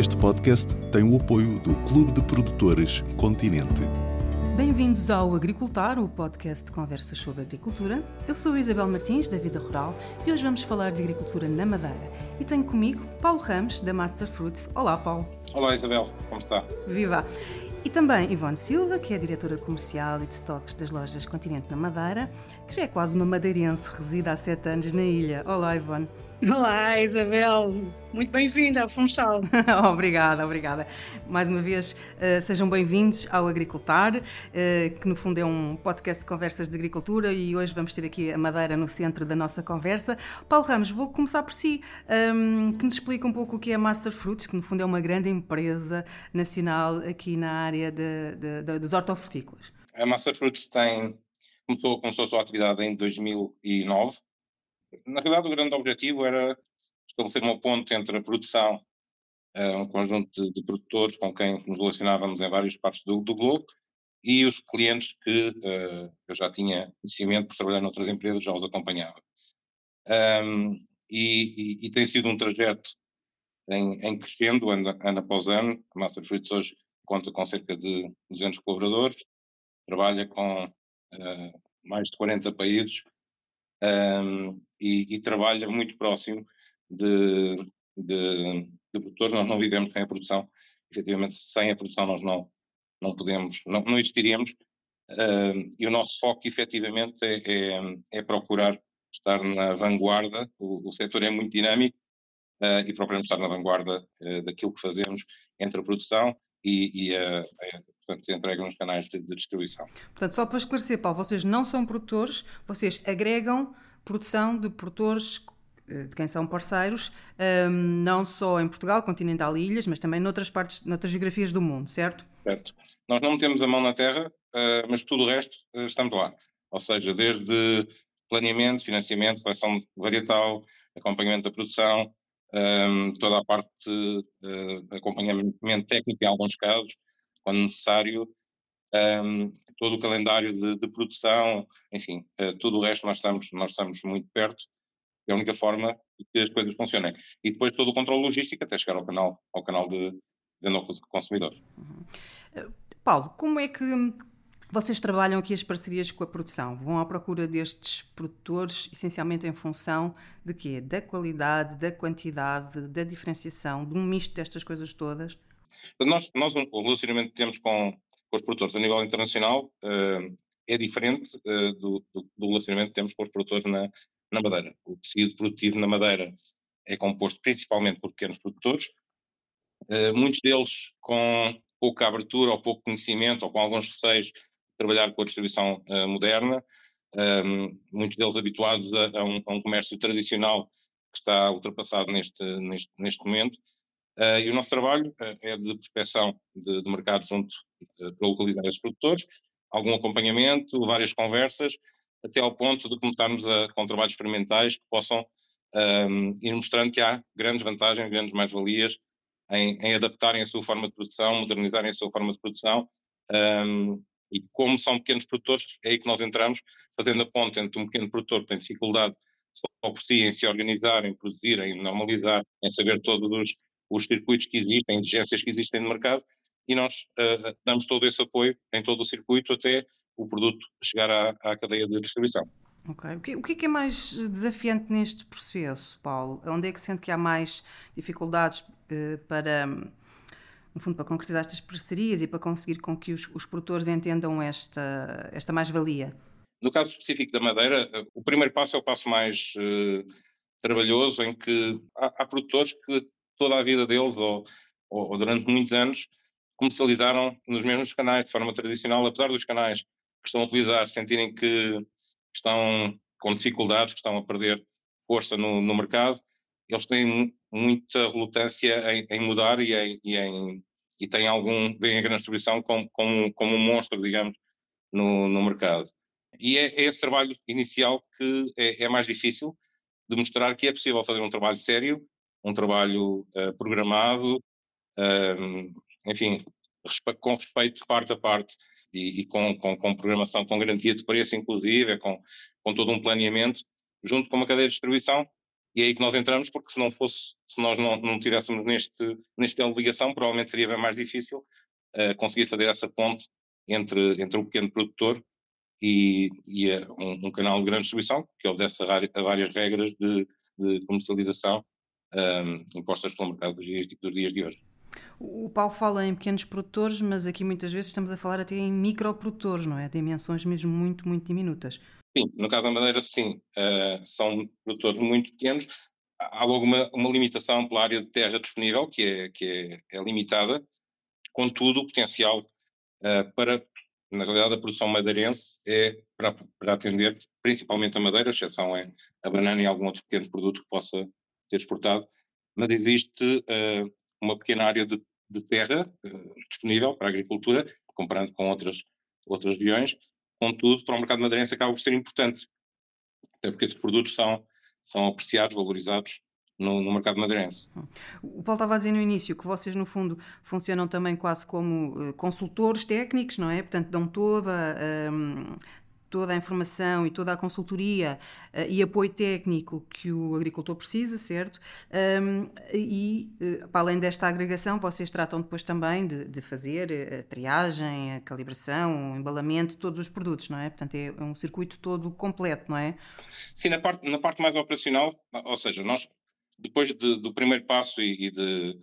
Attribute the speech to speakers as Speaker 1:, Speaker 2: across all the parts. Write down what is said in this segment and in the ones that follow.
Speaker 1: Este podcast tem o apoio do Clube de Produtores Continente.
Speaker 2: Bem-vindos ao Agricultar, o podcast de conversas sobre agricultura. Eu sou Isabel Martins, da Vida Rural, e hoje vamos falar de agricultura na Madeira. E tenho comigo Paulo Ramos, da Master Fruits. Olá, Paulo.
Speaker 3: Olá, Isabel. Como está?
Speaker 2: Viva! E também Ivone Silva, que é a diretora comercial e de estoques das lojas Continente na Madeira, que já é quase uma madeirense, reside há sete anos na ilha. Olá, Ivone.
Speaker 4: Olá, Isabel. Muito bem-vinda ao Funchal.
Speaker 2: obrigada, obrigada. Mais uma vez, uh, sejam bem-vindos ao Agricultar, uh, que no fundo é um podcast de conversas de agricultura e hoje vamos ter aqui a Madeira no centro da nossa conversa. Paulo Ramos, vou começar por si, um, que nos explica um pouco o que é a Master Fruits, que no fundo é uma grande empresa nacional aqui na área de, de, de, dos hortofrutícolas.
Speaker 3: A Master Fruits tem, começou, começou a sua atividade em 2009 na realidade, o grande objetivo era estabelecer uma ponte entre a produção, uh, um conjunto de, de, produtores com quem nos relacionávamos em várias partes do, do globo, e os clientes que uh, eu já tinha conhecimento por trabalhar noutras empresas, já os acompanhava. Um, e, e, e, tem sido um trajeto em, em crescendo, ano, ano após ano. A Master Fruits hoje conta com cerca de 200 colaboradores, trabalha com uh, mais de 40 países um, e, e, trabalha muito próximo de, de, de, produtores. Nós não vivemos sem a produção, efetivamente, sem a produção nós não, não podemos, não, não existiríamos. Uh, e o nosso foco, efetivamente, é, é, é procurar estar na vanguarda. O, o setor é muito dinâmico uh, e procuramos estar na vanguarda uh, daquilo que fazemos entre a produção e, e a, portanto, entrega nos canais de, de, distribuição.
Speaker 2: Portanto, só para esclarecer, Paulo, vocês não são produtores, vocês agregam produção de produtores eh, de quem são parceiros, um, não só em Portugal, continental e ilhas, mas também noutras partes, noutras geografias do mundo, certo?
Speaker 3: Certo. Nós não metemos a mão na terra, uh, mas tudo o resto uh, estamos lá. Ou seja, desde planeamento, financiamento, seleção varietal, acompanhamento da produção, um, toda a parte de acompanhamento técnico em alguns casos, quando necessário, um, todo o calendário de, de produção, enfim, uh, tudo o resto nós estamos, nós estamos muito perto, é a única forma que as coisas funcionem. E depois todo o controle logístico até chegar ao canal, ao canal de venda ao consumidor.
Speaker 2: Uhum. Uh, Paulo, como é que vocês trabalham aqui as parcerias com a produção? Vão à procura destes produtores essencialmente em função de quê? Da qualidade, da quantidade, da diferenciação, de um misto destas coisas todas?
Speaker 3: Nós, nós o relacionamento que temos com, com os produtores a nível internacional uh, é diferente uh, do, do, do, relacionamento que temos com os produtores na, na Madeira. O tecido produtivo na Madeira é composto principalmente por pequenos produtores, uh, muitos deles com pouca abertura ou pouco conhecimento ou com alguns receios de trabalhar com a distribuição moderna, um, muitos deles habituados a, a, um, a, um, comércio tradicional que está ultrapassado neste, neste, neste momento Uh, e o nosso trabalho uh, é de prospecção de, de mercado junto uh, para localizar esses produtores, algum acompanhamento, várias conversas, até ao ponto de começarmos a, com trabalhos experimentais que possam um, ir mostrando que há grandes vantagens, grandes mais-valias em, em, adaptarem a sua forma de produção, modernizarem a sua forma de produção. Um, e como são pequenos produtores, é aí que nós entramos, fazendo a ponte entre um pequeno produtor que tem dificuldade só por si em se organizar, em produzir, em normalizar, em saber todos os os circuitos que existem, exigências que existem no mercado, e nós uh, damos todo esse apoio em todo o circuito até o produto chegar à, à cadeia de distribuição.
Speaker 2: O que, o que é mais desafiante neste processo, Paulo? Onde é que sente que há mais dificuldades uh, para, no fundo, para concretizar estas parcerias e para conseguir com que os, os produtores entendam esta, esta mais-valia?
Speaker 3: No caso específico da Madeira, o primeiro passo é o passo mais uh, trabalhoso, em que há, há produtores que toda a vida deles, ou, ou, ou durante muitos anos, comercializaram nos mesmos canais de forma tradicional, apesar dos canais que estão a utilizar sentirem que estão com dificuldades, que estão a perder força no, no mercado, eles têm muita relutância em, em mudar e, em, e, em, e têm algum, veem a grande distribuição como, como, como um monstro, digamos, no, no mercado. E é, é, esse trabalho inicial que é, é mais difícil, de mostrar que é possível fazer um trabalho sério um trabalho uh, programado, uh, enfim, respe com respeito parte a parte e, e com, com, com, programação, com garantia de preço, inclusive, com, com todo um planeamento, junto com uma cadeia de distribuição. E é aí que nós entramos, porque se não fosse, se nós não, não tivéssemos neste, neste ligação, provavelmente seria bem mais difícil uh, conseguir fazer essa ponte entre, entre o pequeno produtor e, e um, um, canal de grande distribuição, que obedece a várias regras de, de comercialização um, impostas pelo mercado dias, dos dias de hoje.
Speaker 2: O Paulo fala em pequenos produtores, mas aqui muitas vezes estamos a falar até em microprodutores, não é? Dimensões mesmo muito, muito diminutas.
Speaker 3: Sim, no caso da Madeira, sim. Uh, são produtores muito pequenos. Há logo uma, limitação pela área de terra disponível, que é, que é, é limitada. Contudo, o potencial uh, para, na realidade, a produção madeirense é para, para atender principalmente a madeira, a exceção é a banana e algum outro pequeno produto que possa ser exportado. Mas existe uh, uma pequena área de, de terra disponível para a agricultura, comparando com outras, outras regiões, Contudo, para o mercado madeirense acaba por ser importante, até porque esses produtos são, são apreciados, valorizados no, no, mercado madeirense.
Speaker 2: O Paulo estava a dizer no início que vocês, no fundo, funcionam também quase como uh, consultores técnicos, não é? Portanto, dão toda, um, toda a informação e toda a consultoria uh, e apoio técnico que o agricultor precisa, certo? Um, e, uh, para além desta agregação, vocês tratam depois também de, de, fazer a triagem, a calibração, o embalamento todos os produtos, não é? Portanto, é um circuito todo completo, não é?
Speaker 3: Sim, na parte, na parte mais operacional, ou seja, nós, depois de, do primeiro passo e, e de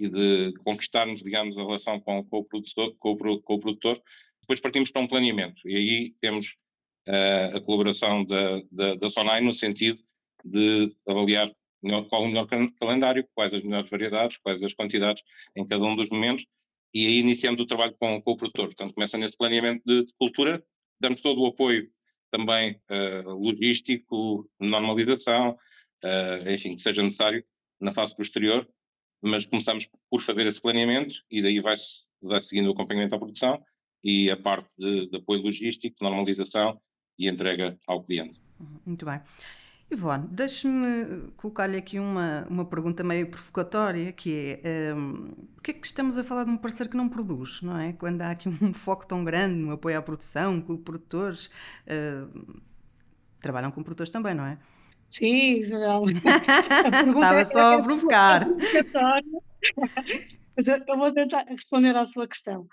Speaker 3: e de conquistarmos, digamos, a relação com, com, o produtor, com, o, com o produtor, depois partimos para um planeamento. E aí temos uh, a colaboração da, da, da SONAI no sentido de avaliar melhor, qual o melhor calendário, quais as melhores variedades, quais as quantidades em cada um dos momentos, e aí iniciamos o trabalho com, com o produtor. Portanto, começa nesse planeamento de, de cultura, damos todo o apoio também uh, logístico, normalização, uh, enfim, que seja necessário na fase posterior, mas começamos por fazer esse planeamento e daí vai-se vai seguindo o acompanhamento à produção e a parte de, de apoio logístico, normalização e entrega ao cliente.
Speaker 2: Uhum, muito bem. Ivone, deixe-me colocar-lhe aqui uma, uma pergunta meio provocatória, que é um, porque é que estamos a falar de um parceiro que não produz, não é? Quando há aqui um foco tão grande no apoio à produção, com produtores, uh, trabalham com produtores também, não é?
Speaker 4: Sim, Isabel.
Speaker 2: Estava só a provocar.
Speaker 4: eu vou tentar responder à sua questão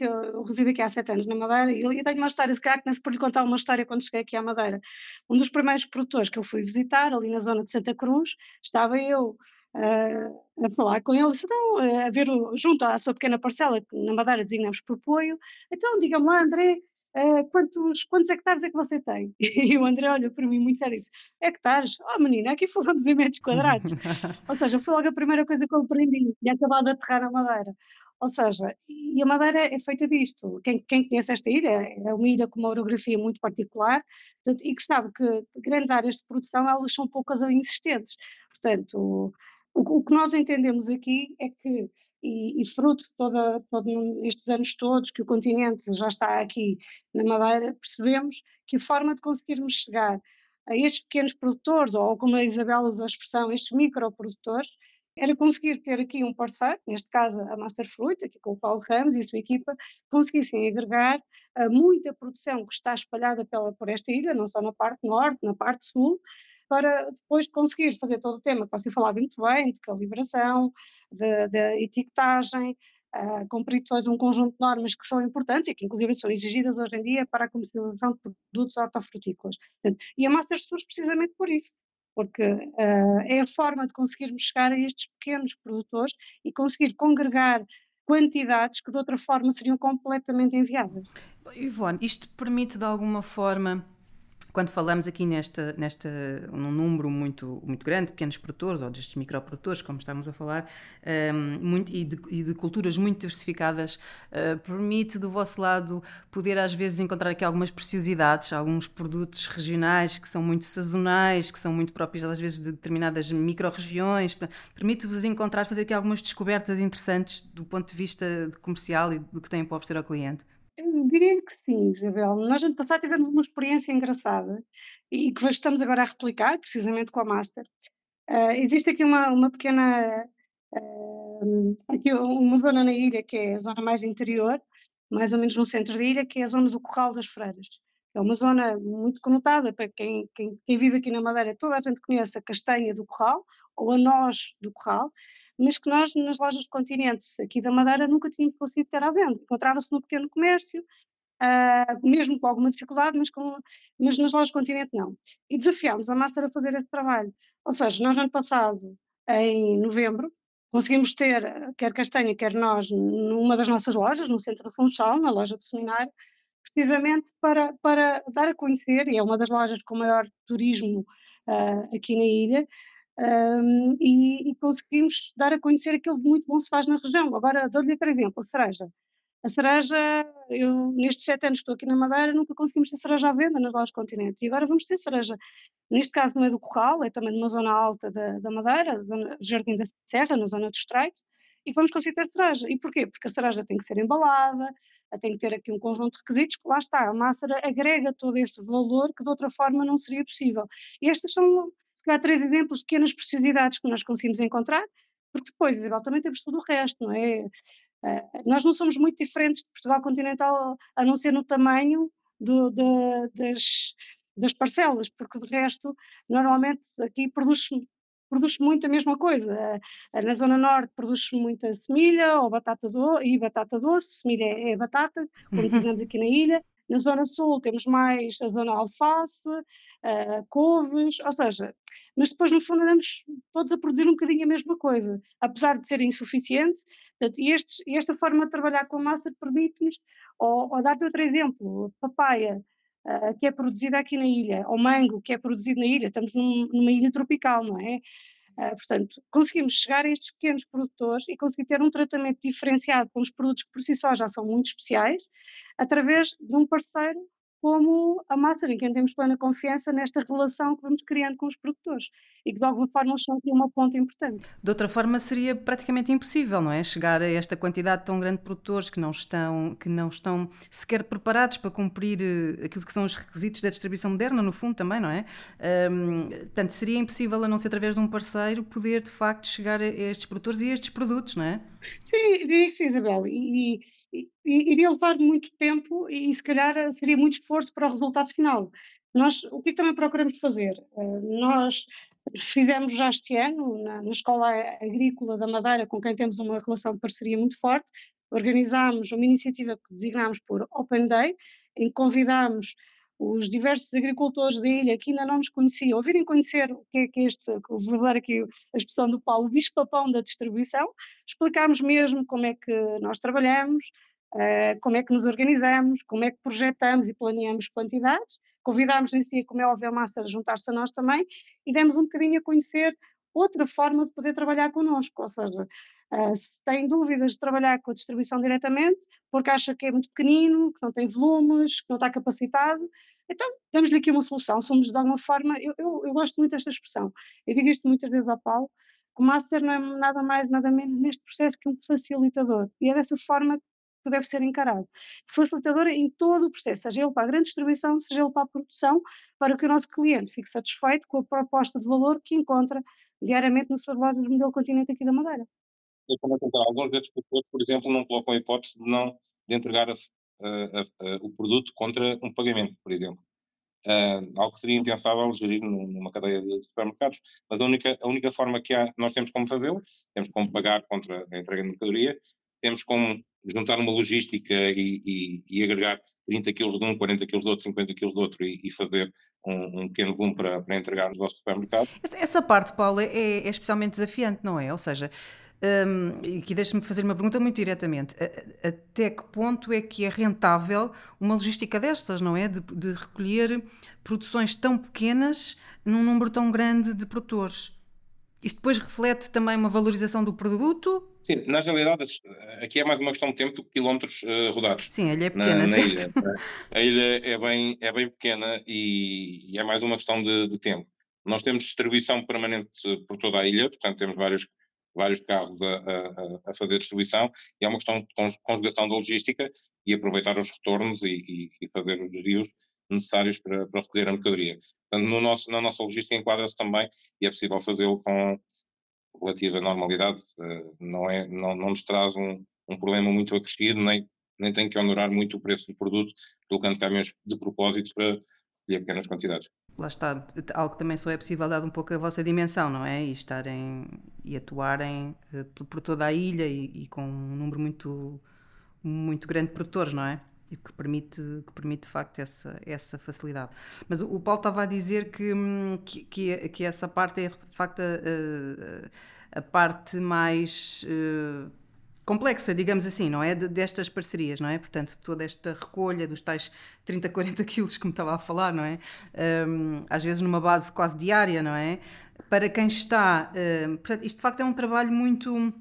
Speaker 4: eu resido aqui há sete anos na Madeira e tenho uma história, se calhar que se por lhe contar uma história quando cheguei aqui à Madeira. Um dos primeiros produtores que eu fui visitar, ali na zona de Santa Cruz, estava eu uh, a falar com ele, então, a ver o, junto à sua pequena parcela, que na Madeira designamos por apoio, então diga-me lá, André, Uh, quantos, quantos hectares é que você tem? E o André olha para mim muito sério e disse, hectares? Oh menina, aqui falamos em metros quadrados. Ou seja, foi logo a primeira coisa que eu aprendi, e acabado de aterrar na Madeira. Ou seja, e a Madeira é feita disto. Quem, quem conhece esta ilha é uma ilha com uma orografia muito particular e que sabe que grandes áreas de produção elas são poucas ou inexistentes. Portanto, o, o que nós entendemos aqui é que e, e, fruto de toda, todos estes anos todos que o continente já está aqui na Madeira, percebemos que a forma de conseguirmos chegar a estes pequenos produtores, ou como a Isabel usa a expressão, estes microprodutores, era conseguir ter aqui um parceiro, neste caso a Master Fruit, aqui com o Paulo Ramos e a sua equipa, conseguissem agregar uh, muita produção que está espalhada pela, por esta ilha, não só na parte norte, na parte sul, para depois conseguir fazer todo o tema que você falava muito bem, de calibração, de, etiquetagem, uh, cumprir todo um conjunto de normas que são importantes e que inclusive são exigidas hoje em dia para a comercialização de produtos hortofrutícolas. E a Master surge precisamente por isso, porque uh, é a forma de conseguirmos chegar a estes pequenos produtores e conseguir congregar quantidades que de outra forma seriam completamente inviáveis.
Speaker 2: Ivone, isto permite de alguma forma quando falamos aqui nesta, nesta, num número muito, muito grande de pequenos produtores ou destes microprodutores, como estamos a falar, um, muito, e, de, e, de, culturas muito diversificadas, uh, permite do vosso lado poder às vezes encontrar aqui algumas preciosidades, alguns produtos regionais que são muito sazonais, que são muito próprios às vezes de determinadas micro-regiões, permite-vos encontrar, fazer aqui algumas descobertas interessantes do ponto de vista comercial e do que têm para oferecer ao cliente.
Speaker 4: Diria que sim, Isabel. Nós ano passado tivemos uma experiência engraçada e que estamos agora a replicar, precisamente com a Master. Uh, existe aqui uma, uma pequena, uh, aqui uma zona na ilha que é a zona mais interior, mais ou menos no centro da ilha, que é a zona do Corral das Freiras. é uma zona muito conotada para quem, quem, quem vive aqui na Madeira, toda a gente conhece a castanha do Corral, ou a noz do Corral, mas que nós nas lojas de continentes aqui da Madeira nunca tínhamos conseguido ter à venda. Encontrava-se no pequeno comércio, uh, mesmo com alguma dificuldade, mas, com, mas nas lojas de continente não. E desafiámos a Master a fazer esse trabalho. Ou seja, nós no ano passado, em novembro, conseguimos ter, quer castanha, quer nós, numa das nossas lojas, no Centro Funchal, na loja do seminário, precisamente para, para dar a conhecer, e é uma das lojas com maior turismo uh, aqui na ilha, um, e, e, conseguimos dar a conhecer aquilo de muito bom se faz na região. Agora, dou-lhe outro exemplo, a cereja. A cereja, eu nestes sete anos que estou aqui na Madeira, nunca conseguimos ter cereja à venda nas lojas continente. E agora vamos ter cereja. Neste caso não é do Corral, é também de uma zona alta da, da Madeira, zona, Jardim da Serra, na zona do Estreito, e vamos conseguir ter cereja. E porquê? Porque a cereja tem que ser embalada, tem que ter aqui um conjunto de requisitos, que lá está, a massa agrega todo esse valor que de outra forma não seria possível. E estas são calhar, três exemplos de pequenas preciosidades que nós conseguimos encontrar, porque depois, Isabel, também temos tudo o resto, não é? Uh, nós não somos muito diferentes de Portugal continental, a não ser no tamanho do, de, das, das parcelas, porque de resto, normalmente aqui produz produz muito a mesma coisa. Na Zona Norte produz muita semilha ou batata do, e batata doce, semilha é, é batata, como dizemos aqui na ilha. Na Zona Sul temos mais a Zona Alface, uh, couves, ou seja, mas depois no fundo andamos todos a produzir um bocadinho a mesma coisa, apesar de ser insuficiente. Portanto, e, estes, esta forma de trabalhar com massa permite-nos, ou, ou dar-te outro exemplo, papaya, uh, que é produzida aqui na ilha, ou mango, que é produzido na ilha, estamos num, numa ilha tropical, não é? Uh, portanto, conseguimos chegar a estes pequenos produtores e conseguir ter um tratamento diferenciado com os produtos que por si só já são muito especiais, através de um parceiro como a Mater, em quem temos plena confiança nesta relação que vamos criando com os produtores e que de alguma forma são aqui uma ponta importante.
Speaker 2: De outra forma seria praticamente impossível, não é? Chegar a esta quantidade tão grande de produtores que não estão, que não estão sequer preparados para cumprir eh, aquilo que são os requisitos da distribuição moderna, no fundo também, não é? Um, portanto, seria impossível, a não ser através de um parceiro, poder de facto chegar a estes produtores e a estes produtos, não é?
Speaker 4: Sim, diria que sim, Isabel. E, e, e, iria levar muito tempo e, se calhar, seria muito esforço para o resultado final. Nós, o que, é também procuramos fazer? Uh, nós fizemos já este ano, na, na, Escola Agrícola da Madeira, com quem temos uma relação de parceria muito forte, organizámos uma iniciativa que designámos por Open Day, em que convidámos os diversos agricultores da ilha que ainda não nos conheciam, ouvirem conhecer o que é que este, vou dar aqui a expressão do Paulo, o bicho-papão da distribuição, explicámos mesmo como é que nós trabalhamos, uh, como é que nos organizamos, como é que projetamos e planeamos quantidades, convidámos em si, como é óbvio, a Master a juntar-se a nós também e demos um bocadinho a conhecer outra forma de poder trabalhar connosco, ou seja, uh, se tem dúvidas de trabalhar com a distribuição diretamente, porque acha que é muito pequenino, que não tem volumes, que não está capacitado, então damos-lhe aqui uma solução, somos de alguma forma, eu, eu, eu, gosto muito desta expressão, eu digo isto muitas vezes ao Paulo, o Master não é nada mais, nada menos neste processo que um facilitador, e é dessa forma que deve ser encarado. Facilitador em todo o processo, seja ele para a grande distribuição, seja ele para a produção, para que o nosso cliente fique satisfeito com a proposta de valor que encontra diariamente no supermercado do modelo continente aqui da Madeira
Speaker 3: eu também contar, alguns destes produtores, por exemplo, não colocam a hipótese de não de entregar a, a, a, o produto contra um pagamento, por exemplo. Uh, algo que seria impensável gerir numa cadeia de supermercados, mas a única, a única forma que há, nós temos como fazê-lo, temos como pagar contra a entrega de mercadoria, temos como juntar uma logística e, e, e agregar 30 kg de um, 40 kg do outro, 50 kg do outro e, e fazer um, um, pequeno volume para, para entregar no nosso supermercado.
Speaker 2: Essa, parte, Paulo, é, é especialmente desafiante, não é? Ou seja, um, e aqui deixa-me fazer uma pergunta muito diretamente. Até que ponto é que é rentável uma logística destas, não é? De, de recolher produções tão pequenas num número tão grande de produtores. Isto depois reflete também uma valorização do produto?
Speaker 3: Sim, na realidade, aqui é mais uma questão de tempo do que quilómetros uh, rodados.
Speaker 2: Sim, a ilha é pequena, na, na ilha.
Speaker 3: A ilha é bem, é bem pequena e, e é mais uma questão de, de, tempo. Nós temos distribuição permanente por toda a ilha, portanto temos vários vários carros a, a, a, fazer distribuição, e é uma questão de conjugação da logística e aproveitar os retornos e, e, e fazer os desvios necessários para, para, recolher a mercadoria. Portanto, no nosso, na nossa logística enquadra-se também, e é possível fazê-lo com relativa normalidade, uh, não, é, não, não nos traz um, um problema muito acrescido, nem nem tem que honorar muito o preço do produto, colocando caminhões de propósito para colher pequenas quantidades.
Speaker 2: Lá está, algo que também só é possível dado um pouco a vossa dimensão, não é? E estarem e atuarem uh, por toda a ilha e, e, com um número muito, muito grande de produtores, não é? E que permite, que permite de facto essa, essa facilidade. Mas o, o Paulo estava a dizer que, hum, que, que, essa parte é de facto a, a parte mais. Uh, complexa, digamos assim, não é? De, destas parcerias, não é? Portanto, toda esta recolha dos tais 30, 40 quilos que me estava a falar, não é? Um, às vezes numa base quase diária, não é? Para quem está. Um, portanto, isto de facto é um trabalho muito.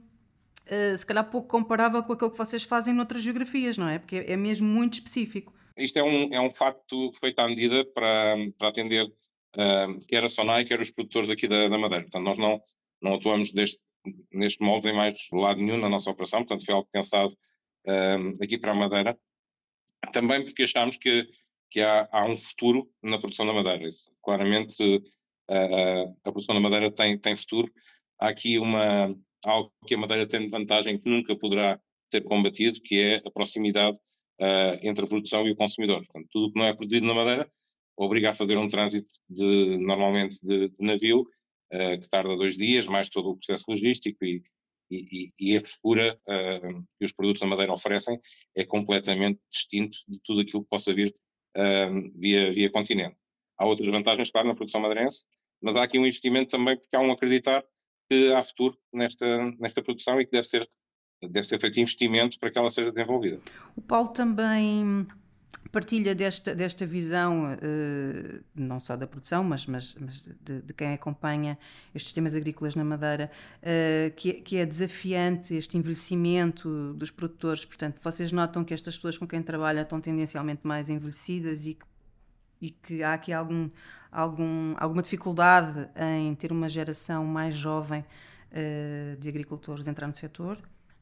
Speaker 2: Uh, se calhar pouco comparável com aquilo que vocês fazem noutras geografias, não é? Porque é, é mesmo muito específico.
Speaker 3: Isto é um, é um facto feito à medida para, para atender uh, quer a Sonai, quer os produtores aqui da, da Madeira. Portanto, nós não, não atuamos deste, neste molde em mais lado nenhum na nossa operação, portanto foi algo pensado um, aqui para a Madeira, também porque achámos que, que há, há um futuro na produção da Madeira. Isso, claramente uh, a produção da Madeira tem, tem futuro. Há aqui uma, algo que a Madeira tem de vantagem que nunca poderá ser combatido, que é a proximidade uh, entre a produção e o consumidor. Portanto, tudo o que não é produzido na Madeira obriga a fazer um trânsito de, normalmente de, de navio uh, que tarda dois dias, mais todo o processo logístico e, e, e a frescura uh, que os produtos da Madeira oferecem é completamente distinto de tudo aquilo que possa vir via, via continente. Há outras vantagens, claro, na produção madeirense, mas há aqui um investimento também porque há um acreditar que há futuro nesta, nesta produção e que deve ser, deve ser feito investimento para que ela seja desenvolvida.
Speaker 2: O Paulo também partilha desta, desta visão, uh, não só da produção, mas, mas, mas de, de, quem acompanha estes temas agrícolas na Madeira, uh, que, que, é desafiante este envelhecimento dos produtores. Portanto, vocês notam que estas pessoas com quem trabalha estão tendencialmente mais envelhecidas e que, e que há aqui algum, algum, alguma dificuldade em ter uma geração mais jovem uh, de agricultores entrar no setor?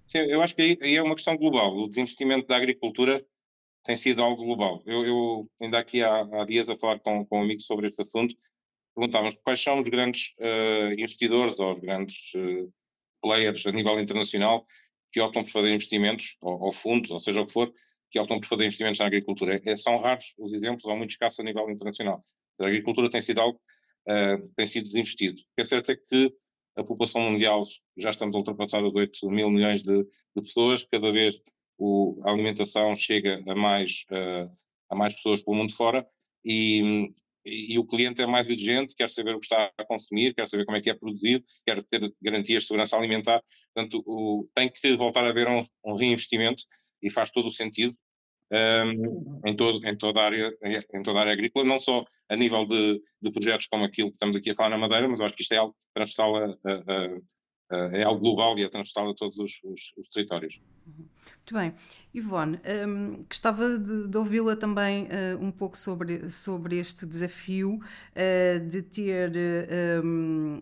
Speaker 3: Sim, eu acho que aí é uma questão global. O desinvestimento da agricultura tem sido algo global. Eu, eu ainda aqui há, há, dias a falar com, com amigos sobre este assunto, perguntávamos quais são os grandes uh, investidores ou os grandes uh, players a nível internacional que optam por fazer investimentos, ou, ou, fundos, ou seja o que for, que optam por fazer investimentos na agricultura. É, são raros os exemplos, ou muito escassos a nível internacional. A agricultura tem sido algo uh, tem sido desinvestido. O que é certo é que a população mundial, já estamos a ultrapassar os 8 mil milhões de, de pessoas, cada vez o, a alimentação chega a mais, uh, a mais pessoas pelo mundo fora e, e, e, o cliente é mais exigente, quer saber o que está a consumir, quer saber como é que é produzido, quer ter garantias de segurança alimentar. Portanto, o, tem que voltar a haver um, um reinvestimento e faz todo o sentido um, em, todo, em, toda a área, em toda a área agrícola, não só a nível de, de, projetos como aquilo que estamos aqui a falar na Madeira, mas acho que isto é algo transversal a, a, a, é algo global e é transversal a todos os, os, os territórios.
Speaker 2: Muito bem. Ivone, um, gostava de, de ouvi-la também uh, um pouco sobre, sobre este desafio uh, de ter uh, um,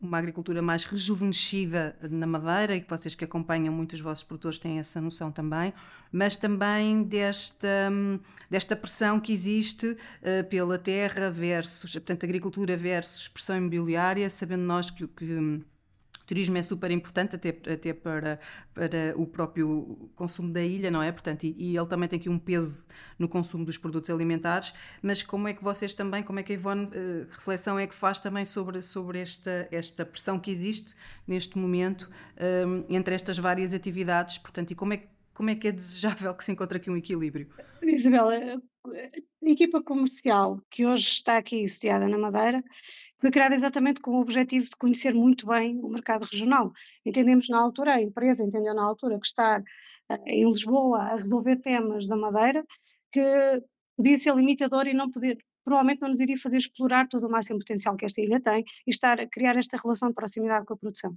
Speaker 2: uma agricultura mais rejuvenescida na Madeira e que vocês que acompanham muitos vossos produtores têm essa noção também, mas também desta, desta pressão que existe pela terra versus, portanto, agricultura versus pressão imobiliária, sabendo nós que, que turismo é super importante até, até para, para o próprio consumo da ilha, não é? Portanto, e, e, ele também tem aqui um peso no consumo dos produtos alimentares, mas como é que vocês também, como é que a Ivone, uh, reflexão é que faz também sobre, sobre esta, esta pressão que existe neste momento um, eh, entre estas várias atividades, portanto, e como é que como é que é desejável que se encontre aqui um equilíbrio?
Speaker 4: Isabela, equipa comercial que hoje está aqui sediada na Madeira foi criada exatamente com o objetivo de conhecer muito bem o mercado regional. Entendemos na altura, a empresa entendeu na altura que estar uh, em Lisboa a resolver temas da Madeira que podia ser limitador e não poder, provavelmente não nos iria fazer explorar todo o máximo potencial que esta ilha tem e estar a criar esta relação de proximidade com a produção.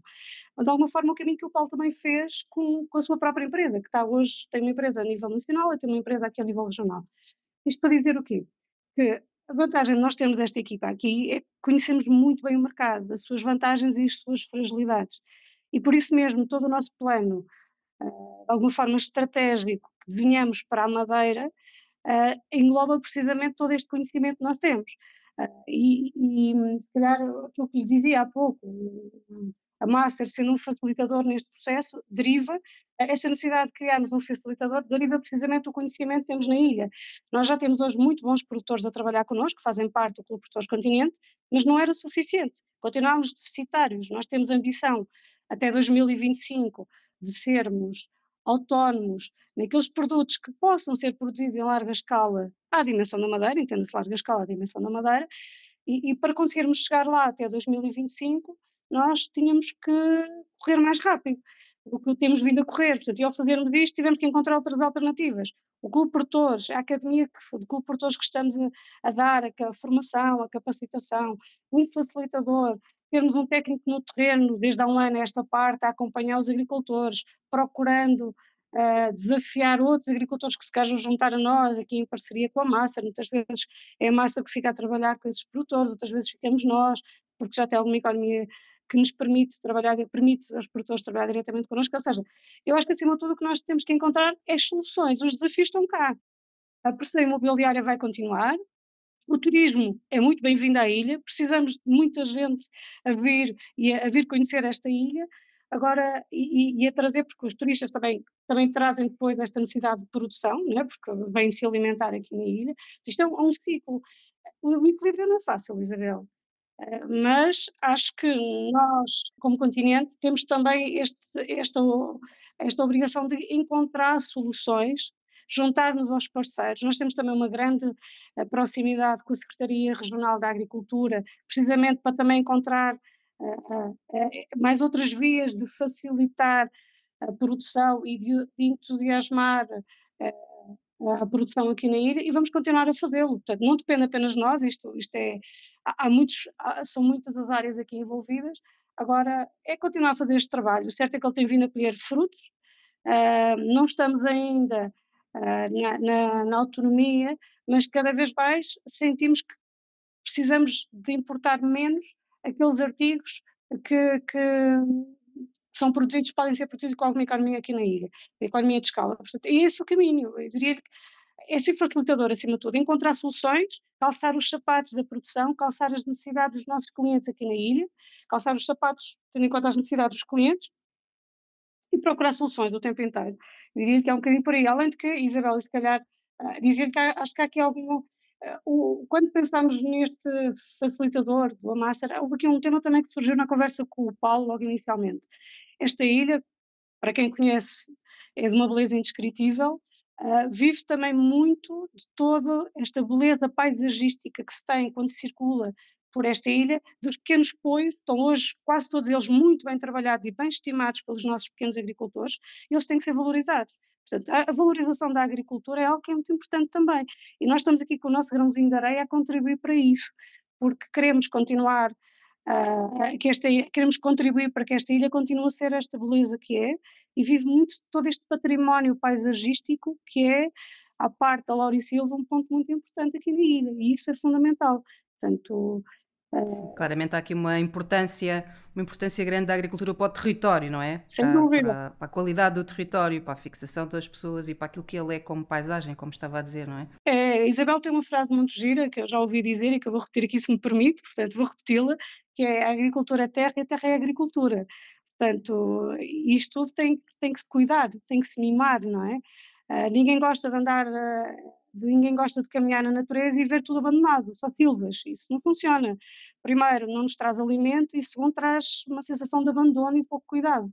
Speaker 4: De alguma forma, o caminho que o Paulo também fez com, com a sua própria empresa, que está hoje, tem uma empresa a nível nacional e tem uma empresa aqui a nível regional. Isto para dizer o quê? Que a vantagem de nós termos esta equipa aqui é que conhecemos muito bem o mercado, as suas vantagens e as suas fragilidades. E por isso mesmo, todo o nosso plano, eh, de alguma forma estratégico, que desenhamos para a Madeira, uh, engloba precisamente todo este conhecimento que nós temos. Uh, e, e, se calhar aquilo que lhe dizia há pouco, a Master sendo um facilitador neste processo, deriva, esta necessidade de criarmos um facilitador deriva precisamente do conhecimento que temos na ilha. Nós já temos hoje muito bons produtores a trabalhar connosco, que fazem parte do Clube Produtores Continente, mas não era suficiente, continuamos deficitários, nós temos ambição até 2025 de sermos autónomos naqueles produtos que possam ser produzidos em larga escala à dimensão da madeira, entenda-se larga escala à dimensão da madeira, e, e, para conseguirmos chegar lá até 2025, nós tínhamos que correr mais rápido do que temos vindo a correr. Portanto, e ao fazermos isto, tivemos que encontrar outras alternativas. O Clube Portores, a academia que, do Clube Portores que estamos a, a dar, a, formação, a capacitação, um facilitador, termos um técnico no terreno, desde há um ano esta parte, a acompanhar os agricultores, procurando uh, desafiar outros agricultores que se queiram juntar a nós, aqui em parceria com a massa. Muitas vezes é a massa que fica a trabalhar com esses produtores, outras vezes ficamos nós, porque já tem alguma economia que nos permite trabalhar, permite aos produtores trabalhar diretamente connosco. Ou seja, eu acho que acima de tudo o que nós temos que encontrar é soluções. Os desafios estão cá. A pressão imobiliária vai continuar, o turismo é muito bem-vindo à ilha, precisamos de muita gente a vir e a, a vir conhecer esta ilha, agora e, e, a trazer, porque os turistas também, também trazem depois esta necessidade de produção, né, porque vêm se alimentar aqui na ilha. Isto é um, é um ciclo. O equilíbrio não é fácil, Isabel, mas acho que nós, como continente, temos também este, esta, esta obrigação de encontrar soluções juntar-nos aos parceiros. Nós temos também uma grande uh, proximidade com a Secretaria Regional da Agricultura, precisamente para também encontrar uh, uh, mais outras vias de facilitar a produção e de, de entusiasmar a produção aqui na ilha e vamos continuar a fazê-lo. Portanto, não depende apenas de nós, isto, isto é, há, muitos, há, são muitas as áreas aqui envolvidas, agora é continuar a fazer este trabalho. O certo é que ele tem vindo a colher frutos, uh, não estamos ainda uh, na, na, na, autonomia, mas cada vez mais sentimos que precisamos de importar menos aqueles artigos que, que são produzidos, podem ser produzidos com alguma economia aqui na ilha, economia de escala. Portanto, é esse o caminho. Eu diria que é ser facilitador acima de tudo, encontrar soluções, calçar os sapatos da produção, calçar as necessidades dos nossos clientes aqui na ilha, calçar os sapatos tendo em conta as necessidades dos clientes e procurar soluções o tempo inteiro. Diria que é um bocadinho por aí. Além de que, Isabel, se calhar, uh, dizer que há, acho que há aqui algum. O, quando pensamos neste facilitador do Amacer, houve aqui um tema também que surgiu na conversa com o Paulo logo inicialmente. Esta ilha, para quem conhece, é de uma beleza indescritível, Uh, vive também muito de toda esta beleza paisagística que se tem quando se circula por esta ilha, dos pequenos poios, estão hoje quase todos eles muito bem trabalhados e bem estimados pelos nossos pequenos agricultores, e eles têm que ser valorizados. Portanto, a, valorização da agricultura é algo que é muito importante também. E nós estamos aqui com o nosso grãozinho de areia a contribuir para isso, porque queremos continuar, uh, que esta, queremos contribuir para que esta ilha continue a ser esta beleza que é, e vive muito todo este património paisagístico que é, à parte da Laura e Silva, um ponto muito importante aqui na ilha, e isso é fundamental. Portanto,
Speaker 2: Sim, claramente há aqui uma importância, uma importância grande da agricultura para o território, não é?
Speaker 4: Sem
Speaker 2: para,
Speaker 4: dúvida.
Speaker 2: Para, para, a qualidade do território, para a fixação das pessoas e para aquilo que ele é como paisagem, como estava a dizer, não é?
Speaker 4: é Isabel tem uma frase muito gira que eu já ouvi dizer e que eu vou repetir aqui se me permite, portanto vou repeti-la, que é a agricultura é terra e a terra é agricultura. Portanto, isto tudo tem, tem que se cuidar, tem que se mimar, não é? Uh, ninguém gosta de andar... Uh, ninguém gosta de caminhar na natureza e ver tudo abandonado, só silvas. Isso não funciona. Primeiro, não nos traz alimento e segundo, traz uma sensação de abandono e pouco cuidado.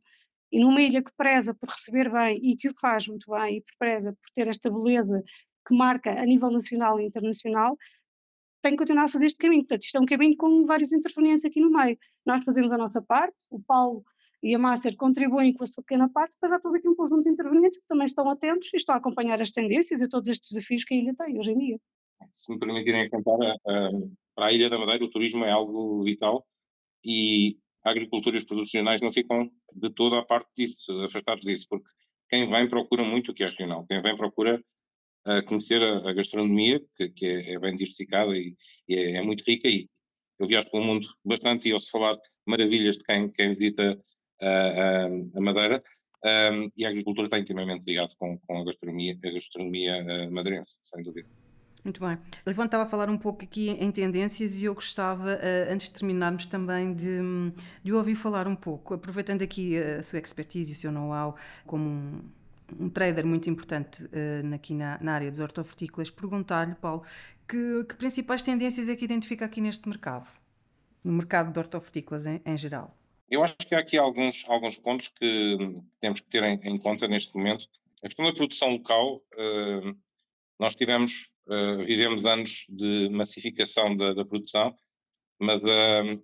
Speaker 4: E numa ilha que preza por receber bem e que o faz muito bem e que preza por ter esta beleza que marca a nível nacional e internacional, tem que continuar a fazer este caminho. Portanto, isto é um caminho com vários intervenientes aqui no meio. Nós fazemos a nossa parte, o Paulo e a Master contribuem com a sua pequena parte, depois há todo aqui um conjunto de intervenientes que também estão atentos e estão a acompanhar as tendências e todos estes desafios que a ilha tem hoje em dia.
Speaker 3: Se me permitirem apontar, para a Ilha da Madeira o turismo é algo vital e a agricultura e os produtos regionais não ficam de toda a parte disso, afastados disso, porque quem vem procura muito o que é regional, quem vem procura uh, conhecer a, a, gastronomia, que, que é, é, bem diversificada e, e é, é, muito rica e eu viajo pelo mundo bastante e ouço falar maravilhas de quem, quem visita a, Madeira, um, e a agricultura está intimamente ligada com, com a gastronomia, a gastronomia uh, madeirense, sem dúvida.
Speaker 2: Muito bem. Ivan estava a falar um pouco aqui em tendências e eu gostava, uh, antes de terminarmos, também de, de ouvir falar um pouco, aproveitando aqui a sua expertise e o seu know-how como um, um, trader muito importante aqui na, na, área dos hortofrutícolas, perguntar-lhe, Paulo, que, que, principais tendências é que identifica aqui neste mercado, no mercado de hortofrutícolas em, em geral?
Speaker 3: Eu acho que há aqui alguns, alguns pontos que temos que ter em, em conta neste momento. A questão da produção local, uh, nós tivemos uh, vivemos anos de massificação da, da produção, mas uh,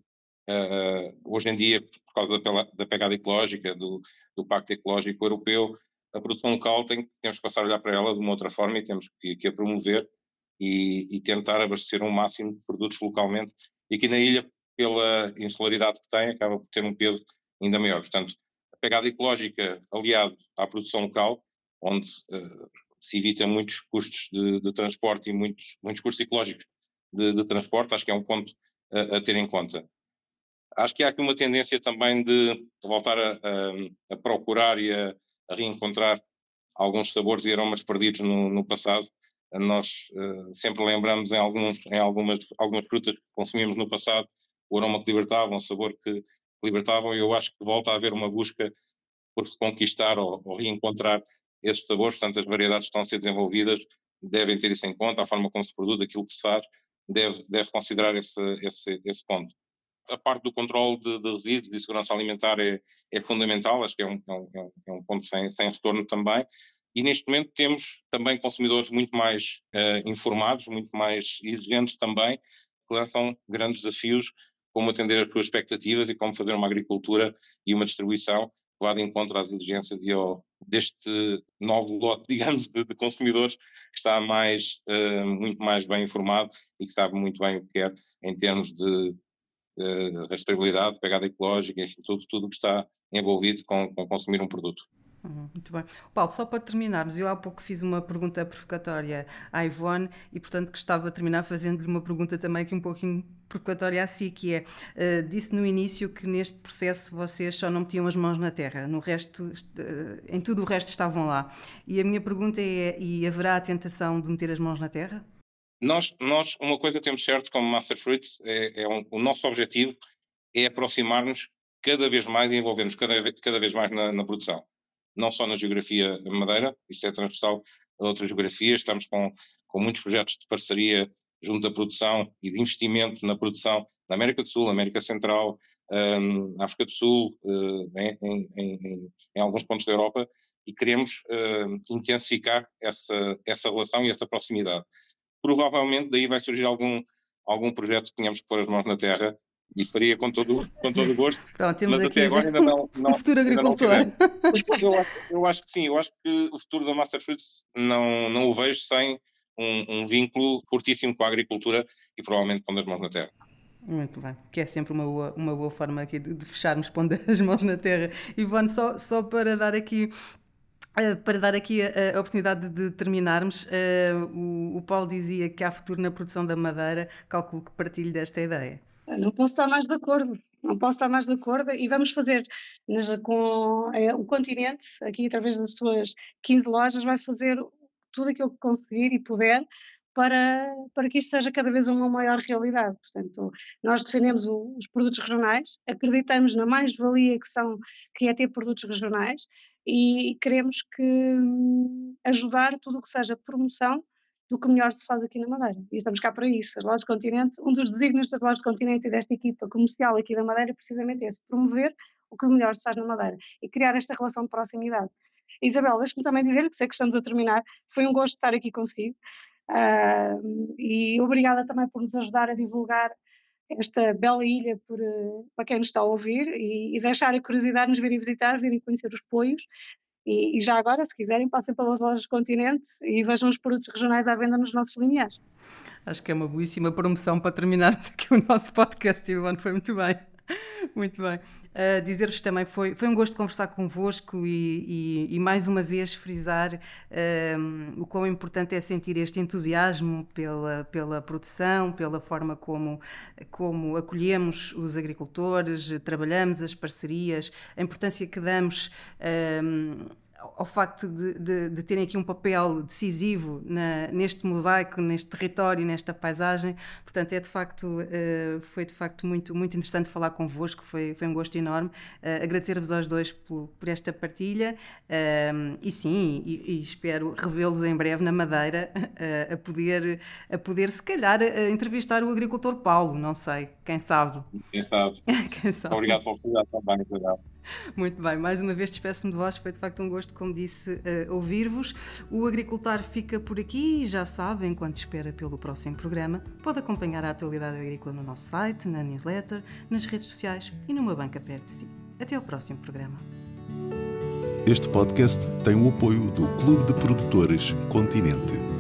Speaker 3: hoje em dia, por causa da, da pegada ecológica, do, do, Pacto Ecológico Europeu, a produção local tem, temos que passar a olhar para ela de uma outra forma e temos que, que a promover e, e, tentar abastecer um máximo de produtos localmente. E aqui na ilha, pela insularidade que tem, acaba por ter um peso ainda maior. Portanto, a pegada ecológica aliado à produção local, onde uh, se evita muitos custos de, de transporte e muitos, muitos custos ecológicos de, de transporte, acho que é um ponto a, a, ter em conta. Acho que há aqui uma tendência também de, de voltar a, a, a, procurar e a, reencontrar alguns sabores e aromas perdidos no, no passado. Nós uh, sempre lembramos em, alguns, em algumas, algumas frutas que consumimos no passado o aroma que libertavam, o sabor que libertavam, e eu acho que volta a haver uma busca por reconquistar ou, ou reencontrar esses sabores, portanto, as variedades que estão a ser desenvolvidas devem ter isso em conta, a forma como se produz, aquilo que se faz, deve, deve considerar esse, esse, esse ponto. A parte do controle de, de resíduos e segurança alimentar é, é fundamental, acho que é um, é um, é um ponto sem, sem retorno também. E neste momento temos também consumidores muito mais uh, informados, muito mais exigentes também, que lançam grandes desafios como atender as suas expectativas e como fazer uma agricultura e uma distribuição que vá de encontro às exigências deste novo lote, digamos, de, de consumidores que está mais, uh, muito mais bem informado e que sabe muito bem o que quer em termos de uh, rastreabilidade, pegada ecológica, enfim, tudo, tudo que está envolvido com, com consumir um produto.
Speaker 2: Muito bem. Paulo, só para terminarmos, eu há pouco fiz uma pergunta provocatória à Ivone e, portanto, gostava de terminar fazendo-lhe uma pergunta também aqui um pouquinho provocatória a si, que é, uh, disse no início que neste processo vocês só não metiam as mãos na terra, no resto, uh, em tudo o resto estavam lá. E a minha pergunta é, e haverá a tentação de meter as mãos na terra?
Speaker 3: Nós, nós uma coisa temos certo como Master Fruits, é, é um, o nosso objetivo é aproximar-nos cada vez mais e envolver-nos cada, cada vez mais na, na produção não só na geografia madeira, isto é transversal a outras geografias, estamos com, com muitos projetos de parceria junto da produção e de investimento na produção na América do Sul, América Central, um, África do Sul, uh, em, em, em, em, alguns pontos da Europa, e queremos uh, intensificar essa, essa relação e essa proximidade. Provavelmente daí vai surgir algum, algum projeto que tenhamos que pôr as mãos na terra e faria com todo, com todo o gosto.
Speaker 2: Pronto, temos mas aqui até agora ainda não, não, um futuro agricultor.
Speaker 3: Eu acho, eu acho, que sim, eu acho que o futuro da Master Fruits não, não o vejo sem um, um vínculo fortíssimo com a agricultura e provavelmente pondo as mãos na terra.
Speaker 2: Muito bem, que é sempre uma boa, uma boa forma aqui de, de fecharmos pondo as mãos na terra. Ivone, só, só para dar aqui Uh, para dar aqui a, oportunidade de terminarmos, uh, o, Paulo dizia que há futuro na produção da madeira, calculo que partilhe desta ideia.
Speaker 4: Não posso estar mais de acordo, não posso estar mais de acordo e vamos fazer com é, o continente, aqui através das suas 15 lojas, vai fazer tudo aquilo que conseguir e puder para, para que isto seja cada vez uma maior realidade. Portanto, nós defendemos o, os produtos regionais, acreditamos na mais-valia que, são, que é ter produtos regionais e queremos que hum, ajudar tudo o que seja promoção do que melhor se faz aqui na Madeira. E estamos cá para isso. As Lojas do Continente, um dos desígnios das Lojas do Continente e desta equipa comercial aqui da Madeira é precisamente esse, promover o que melhor se faz na Madeira e criar esta relação de proximidade. Isabel, deixe-me também dizer que sei que estamos a terminar, foi um gosto estar aqui consigo uh, e obrigada também por nos ajudar a divulgar esta bela ilha por, uh, para quem nos está a ouvir e, e deixar a curiosidade de nos virem visitar, virem conhecer os poios e, e, já agora, se quiserem, passem pelas lojas continente e vejam os produtos regionais à venda nos nossos lineares.
Speaker 2: Acho que é uma belíssima promoção para terminarmos aqui o nosso podcast, Ivan, foi muito bem. Muito bem. Uh, Dizer-vos também, foi, foi um gosto conversar convosco e, e, e mais uma vez frisar uh, o quão importante é sentir este entusiasmo pela, pela produção, pela forma como, como acolhemos os agricultores, trabalhamos as parcerias, a importância que damos. Uh, ao facto de, de, de, terem aqui um papel decisivo na, neste mosaico, neste território, nesta paisagem. Portanto, é de facto, uh, foi de facto muito, muito interessante falar convosco, foi, foi um gosto enorme. Uh, Agradecer-vos aos dois por, por esta partilha uh, e sim, e, e espero revê-los em breve na Madeira, a, poder, a poder, se calhar, entrevistar o agricultor Paulo, não sei, quem sabe.
Speaker 3: Quem sabe.
Speaker 2: quem sabe.
Speaker 3: Obrigado pela oportunidade também, obrigado.
Speaker 2: Muito bem, mais uma vez despeço-me de vós, foi de facto um gosto, como disse, uh, ouvir-vos. O Agricultar fica por aqui e já sabe, enquanto espera pelo próximo programa, pode acompanhar a atualidade agrícola no nosso site, na newsletter, nas redes sociais e numa banca perto de si. Até ao próximo programa.
Speaker 1: Este podcast tem o apoio do Clube de Produtores Continente.